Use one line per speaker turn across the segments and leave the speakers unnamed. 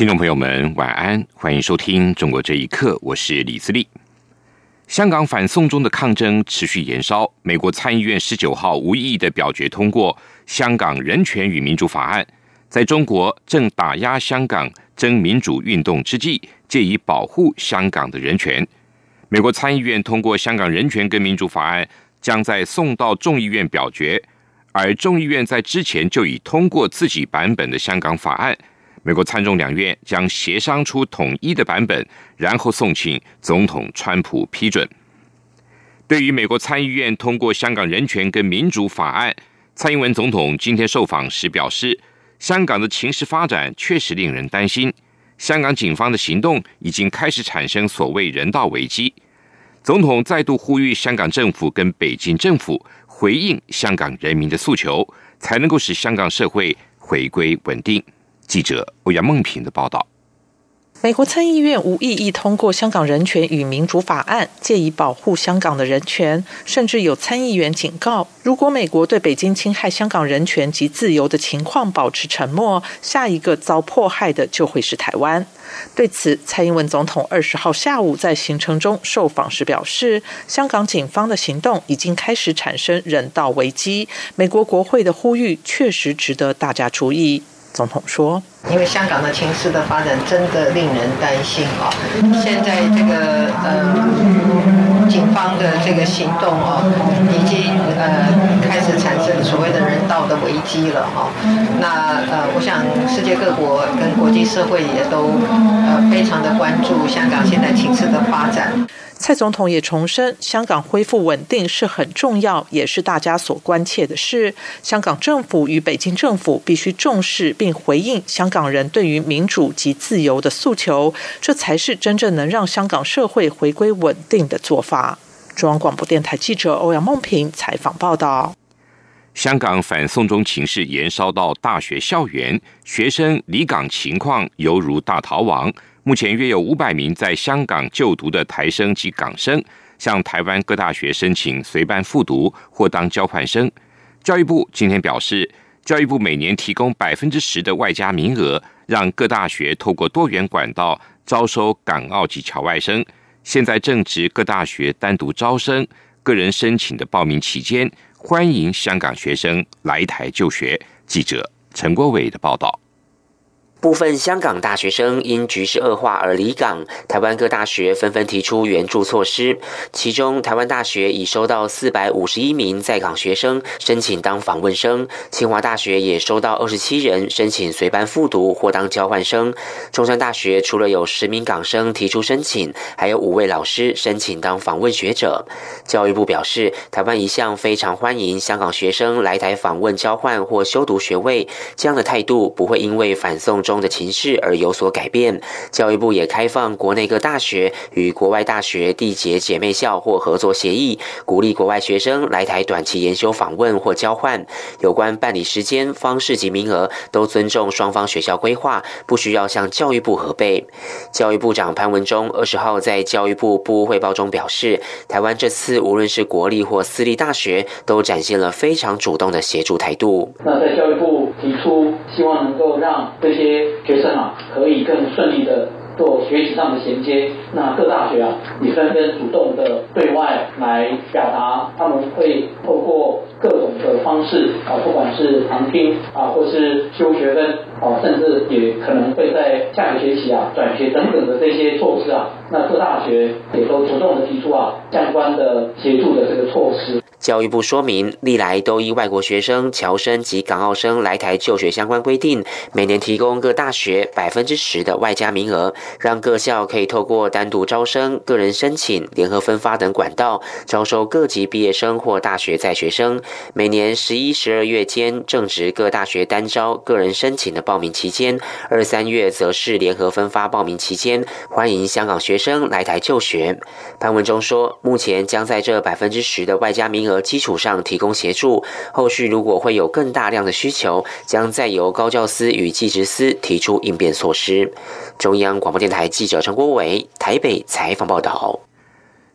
听众朋友们，晚安，欢迎收听《中国这一刻》，我是李自立。香港反送中的抗争持续延烧，美国参议院十九号无异议的表决通过《香港人权与民主法案》。在中国正打压香港争民主运动之际，借以保护香港的人权。美国参议院通过《香港人权跟民主法案》，将在送到众议院表决，而众议院在之前就已通过自己版本的香港法案。美国参众两院将协商出统一的版本，然后送请总统川普批准。对于美国参议院通过香港人权跟民主法案，蔡英文总统今天受访时表示，香港的情势发展确实令人担心，香港警方的行动已经开始产生所谓人道危机。总统再度呼吁香港政府跟北京政府回应香港人民的诉求，才能够使香港社会回归稳定。记者欧阳梦平的报道：
美国参议院无异议通过《香港人权与民主法案》，借以保护香港的人权。甚至有参议员警告，如果美国对北京侵害香港人权及自由的情况保持沉默，下一个遭迫害的就会是台湾。对此，蔡英文总统二十号下午在行程中受访时表示，香港警方的行动已经开始产生人道危机。美国国会的呼吁确实值得大家注意。总统说：“
因为香港的情势的发展真的令人担心啊！现在这个呃，警方的这个行动哦，已经呃开始产生所谓的人道的危机了哈。那呃，我想世界各国跟国际社会也都呃非常的关注香港现在情势的发展。”
蔡总统也重申，香港恢复稳定是很重要，也是大家所关切的事。香港政府与北京政府必须重视并回应香港人对于民主及自由的诉求，这才是真正能让香港社会回归稳定的做法。中央广播电台记者欧阳梦平采访报道。
香港反送中情势延烧到大学校园，学生离港情况犹如大逃亡。目前约有五百名在香港就读的台生及港生，向台湾各大学申请随班复读或当交换生。教育部今天表示，教育部每年提供百分之十的外加名额，让各大学透过多元管道招收港澳及侨外生。现在正值各大学单独招生、个人申请的报名期间，欢迎香港学生来台就学。记者陈国伟的报道。
部分香港大学生因局势恶化而离港，台湾各大学纷纷提出援助措施。其中，台湾大学已收到四百五十一名在港学生申请当访问生；清华大学也收到二十七人申请随班复读或当交换生；中山大学除了有十名港生提出申请，还有五位老师申请当访问学者。教育部表示，台湾一向非常欢迎香港学生来台访问、交换或修读学位，这样的态度不会因为反送。中中的情势而有所改变。教育部也开放国内各大学与国外大学缔结姐妹校或合作协议，鼓励国外学生来台短期研修访问或交换。有关办理时间、方式及名额，都尊重双方学校规划，不需要向教育部核备。教育部长潘文忠二十号在教育部部务汇报中表示，台湾这次无论是国立或私立大学，都展现了非常主动的协助态度。
那在教育部出，希望能够让这些。学生啊，可以更顺利的做学习上的衔接。那各大学啊，也纷纷主动的对外来表达，他们会透过各种的方式啊，不管是旁听啊，或是修学分哦，甚至也可能会在下个学期啊转学等等的这些措施啊，那各大学也都主动的提出啊相关的协助的这个措施。
教育部说明，历来都依外国学生、侨生及港澳生来台就学相关规定，每年提供各大学百分之十的外加名额，让各校可以透过单独招生、个人申请、联合分发等管道，招收各级毕业生或大学在学生。每年十一、十二月间正值各大学单招、个人申请的报名期间，二三月则是联合分发报名期间，欢迎香港学生来台就学。潘文中说，目前将在这百分之十的外加名额基础上提供协助，后续如果会有更大量的需求，将再由高教司与技职司提出应变措施。中央广播电台记者陈国伟台北采访报道。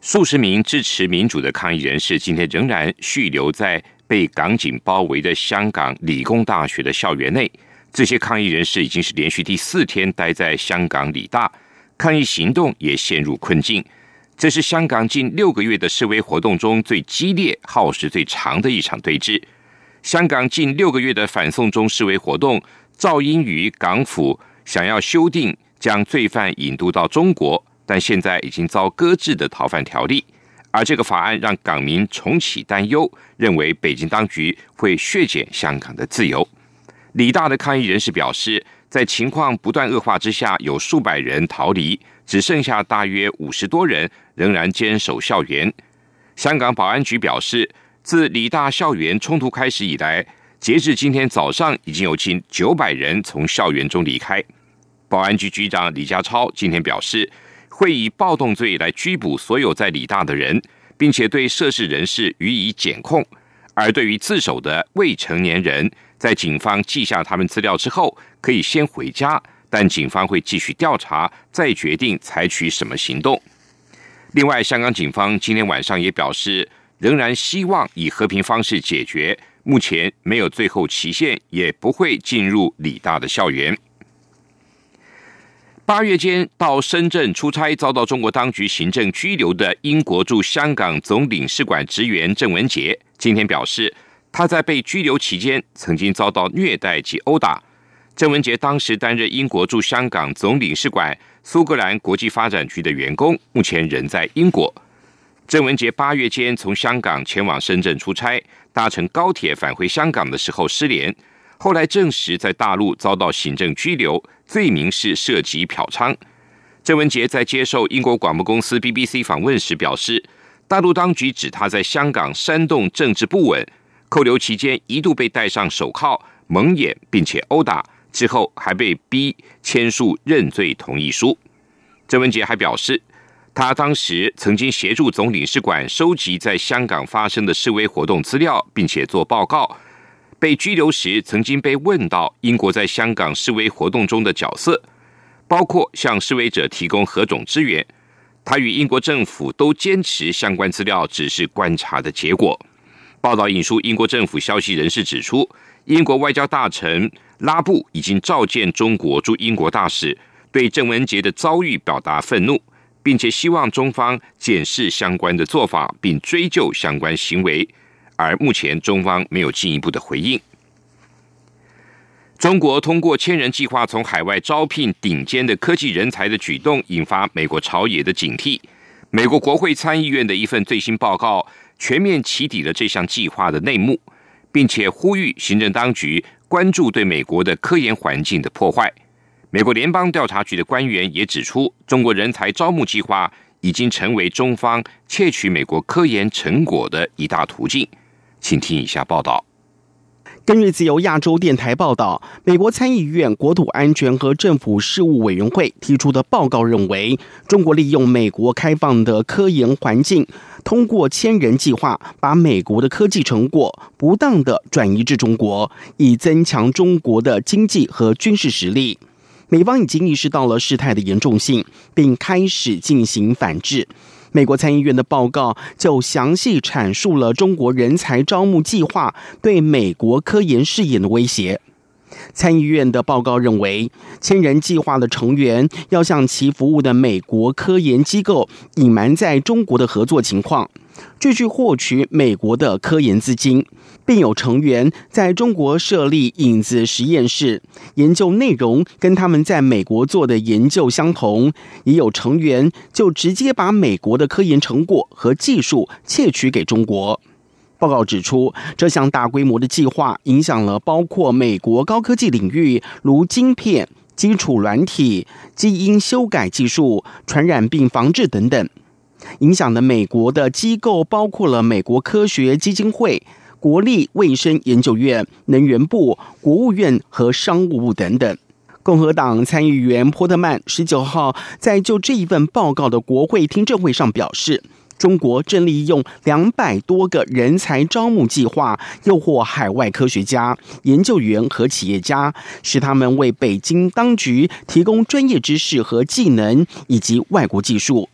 数十名支持民主的抗议人士今天仍然续留在被港警包围的香港理工大学的校园内。这些抗议人士已经是连续第四天待在香港理大，抗议行动也陷入困境。这是香港近六个月的示威活动中最激烈、耗时最长的一场对峙。香港近六个月的反送中示威活动，噪音于港府想要修订将罪犯引渡到中国，但现在已经遭搁置的逃犯条例。而这个法案让港民重启担忧，认为北京当局会削减香港的自由。理大的抗议人士表示，在情况不断恶化之下，有数百人逃离，只剩下大约五十多人仍然坚守校园。香港保安局表示，自理大校园冲突开始以来，截至今天早上，已经有近九百人从校园中离开。保安局局长李家超今天表示，会以暴动罪来拘捕所有在理大的人，并且对涉事人士予以检控。而对于自首的未成年人，在警方记下他们资料之后，可以先回家，但警方会继续调查，再决定采取什么行动。另外，香港警方今天晚上也表示，仍然希望以和平方式解决，目前没有最后期限，也不会进入理大的校园。八月间到深圳出差，遭到中国当局行政拘留的英国驻香港总领事馆职员郑文杰，今天表示。他在被拘留期间曾经遭到虐待及殴打。郑文杰当时担任英国驻香港总领事馆苏格兰国际发展局的员工，目前人在英国。郑文杰八月间从香港前往深圳出差，搭乘高铁返回香港的时候失联，后来证实在大陆遭到行政拘留，罪名是涉及嫖娼。郑文杰在接受英国广播公司 BBC 访问时表示，大陆当局指他在香港煽动政治不稳。扣留期间一度被戴上手铐、蒙眼，并且殴打，之后还被逼签署认罪同意书。郑文杰还表示，他当时曾经协助总领事馆收集在香港发生的示威活动资料，并且做报告。被拘留时，曾经被问到英国在香港示威活动中的角色，包括向示威者提供何种支援。他与英国政府都坚持相关资料只是观察的结果。报道引述英国政府消息人士指出，英国外交大臣拉布已经召见中国驻英国大使，对郑文杰的遭遇表达愤怒，并且希望中方检视相关的做法，并追究相关行为。而目前中方没有进一步的回应。中国通过千人计划从海外招聘顶尖的科技人才的举动，引发美国朝野的警惕。美国国会参议院的一份最新报告。全面起底了这项计划的内幕，并且呼吁行政当局关注对美国的科研环境的破坏。美国联邦调查局的官员也指出，中国人才招募计划已经成为中方窃取美国科研成果的一大途径。请听以下报道。
根据自由亚洲电台报道，美国参议院国土安全和政府事务委员会提出的报告认为，中国利用美国开放的科研环境，通过千人计划，把美国的科技成果不当的转移至中国，以增强中国的经济和军事实力。美方已经意识到了事态的严重性，并开始进行反制。美国参议院的报告就详细阐述了中国人才招募计划对美国科研事业的威胁。参议院的报告认为，千人计划的成员要向其服务的美国科研机构隐瞒在中国的合作情况，继续获取美国的科研资金。并有成员在中国设立影子实验室，研究内容跟他们在美国做的研究相同；也有成员就直接把美国的科研成果和技术窃取给中国。报告指出，这项大规模的计划影响了包括美国高科技领域，如晶片、基础软体、基因修改技术、传染病防治等等。影响的美国的机构包括了美国科学基金会、国立卫生研究院、能源部、国务院和商务部等等。共和党参议员波特曼十九号在就这一份报告的国会听证会上表示，中国正利用两百多个人才招募计划，诱惑海外科学家、研究员和企业家，使他们为北京当局提供专业知识和技能以及外国技术。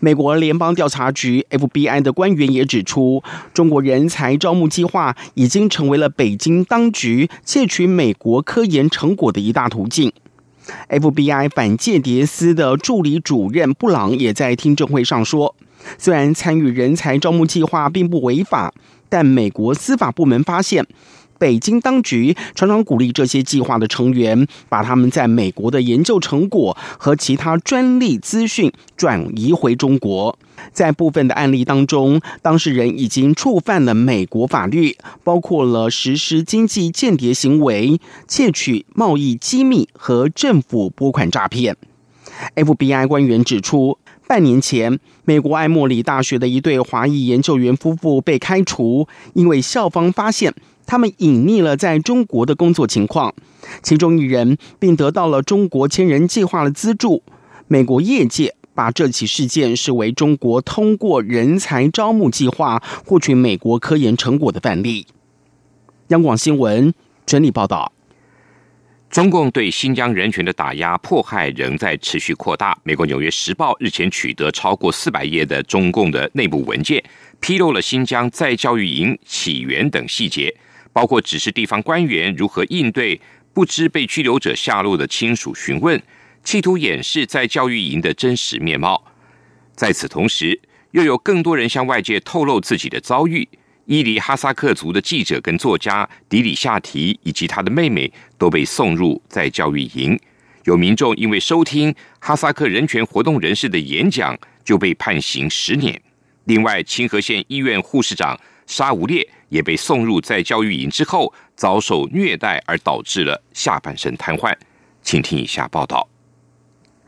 美国联邦调查局 （FBI） 的官员也指出，中国人才招募计划已经成为了北京当局窃取美国科研成果的一大途径。FBI 反间谍司的助理主任布朗也在听证会上说，虽然参与人才招募计划并不违法，但美国司法部门发现。北京当局常常鼓励这些计划的成员把他们在美国的研究成果和其他专利资讯转移回中国。在部分的案例当中，当事人已经触犯了美国法律，包括了实施经济间谍行为、窃取贸易机密和政府拨款诈骗。FBI 官员指出，半年前，美国艾默里大学的一对华裔研究员夫妇被开除，因为校方发现。他们隐匿了在中国的工作情况，其中一人并得到了中国千人计划的资助。美国业界把这起事件视为中国通过人才招募计划获取美国科研成果的范例。央广新闻整理报道：
中共对新疆人权的打压迫害仍在持续扩大。美国《纽约时报》日前取得超过四百页的中共的内部文件，披露了新疆在教育营起源等细节。包括指示地方官员如何应对不知被拘留者下落的亲属询问，企图掩饰在教育营的真实面貌。在此同时，又有更多人向外界透露自己的遭遇。伊犁哈萨克族的记者跟作家迪里夏提以及他的妹妹都被送入在教育营。有民众因为收听哈萨克人权活动人士的演讲，就被判刑十年。另外，清河县医院护士长。沙无烈也被送入在教育营之后，遭受虐待而导致了下半身瘫痪。请听以下报道：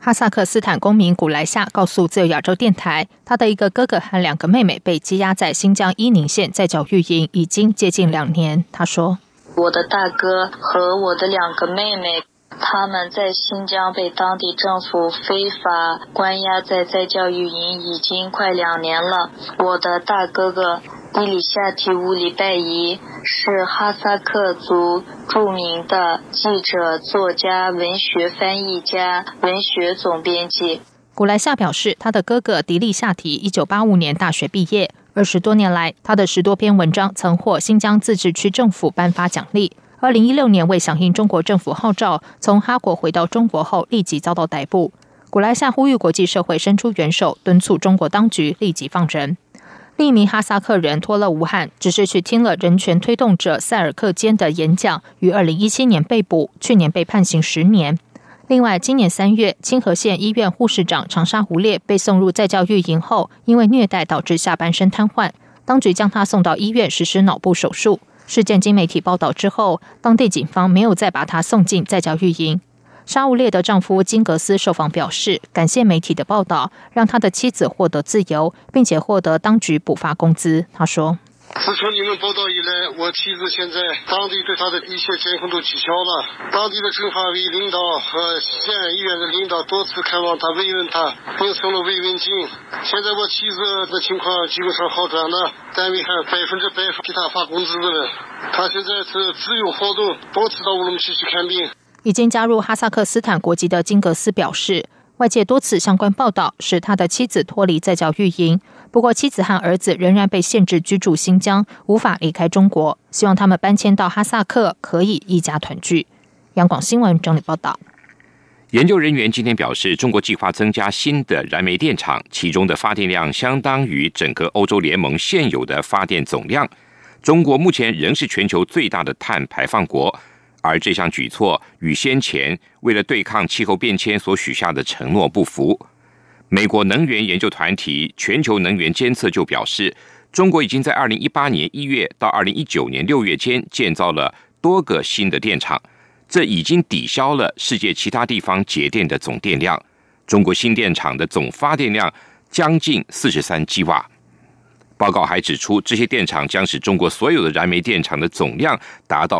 哈萨克斯坦公民古莱夏告诉自由亚洲电台，他的一个哥哥和两个妹妹被羁押在新疆伊宁县在教育营，已经接近两年。他说：“
我的大哥和我的两个妹妹，他们在新疆被当地政府非法关押在在教育营，已经快两年了。我的大哥哥。”伊里夏提乌里拜伊是哈萨克族著名的记者、作家、文学翻译家、文学总编辑。
古莱夏表示，他的哥哥迪利夏提一九八五年大学毕业，二十多年来，他的十多篇文章曾获新疆自治区政府颁发奖励。二零一六年为响应中国政府号召，从哈国回到中国后，立即遭到逮捕。古莱夏呼吁国际社会伸出援手，敦促中国当局立即放人。另一名哈萨克人托勒吴汉只是去听了人权推动者塞尔克坚的演讲，于二零一七年被捕，去年被判刑十年。另外，今年三月，清河县医院护士长长沙胡烈被送入在教育营后，因为虐待导致下半身瘫痪，当局将他送到医院实施脑部手术。事件经媒体报道之后，当地警方没有再把他送进在教育营。沙乌列的丈夫金格斯受访表示，感谢媒体的报道，让他的妻子获得自由，并且获得当局补发工资。他说：“
自从你们报道以来，我妻子现在当地对她的一切监控都取消了。当地的政法委领导和县医院的领导多次看望她，慰问她，并送了慰问金。现在我妻子的情况基本上好转了，单位还百分之百给她发工资了。她现在是自由活动，多次到乌鲁木齐去看病。”
已经加入哈萨克斯坦国籍的金格斯表示，外界多次相关报道使他的妻子脱离在教育营，不过妻子和儿子仍然被限制居住新疆，无法离开中国。希望他们搬迁到哈萨克，可以一家团聚。央广新闻整理报道。
研究人员今天表示，中国计划增加新的燃煤电厂，其中的发电量相当于整个欧洲联盟现有的发电总量。中国目前仍是全球最大的碳排放国。而这项举措与先前为了对抗气候变迁所许下的承诺不符。美国能源研究团体全球能源监测就表示，中国已经在二零一八年一月到二零一九年六月间建造了多个新的电厂，这已经抵消了世界其他地方节电的总电量。中国新电厂的总发电量将近四十三吉瓦。报告还指出，这些电厂将使中国所有的燃煤电厂的总量达到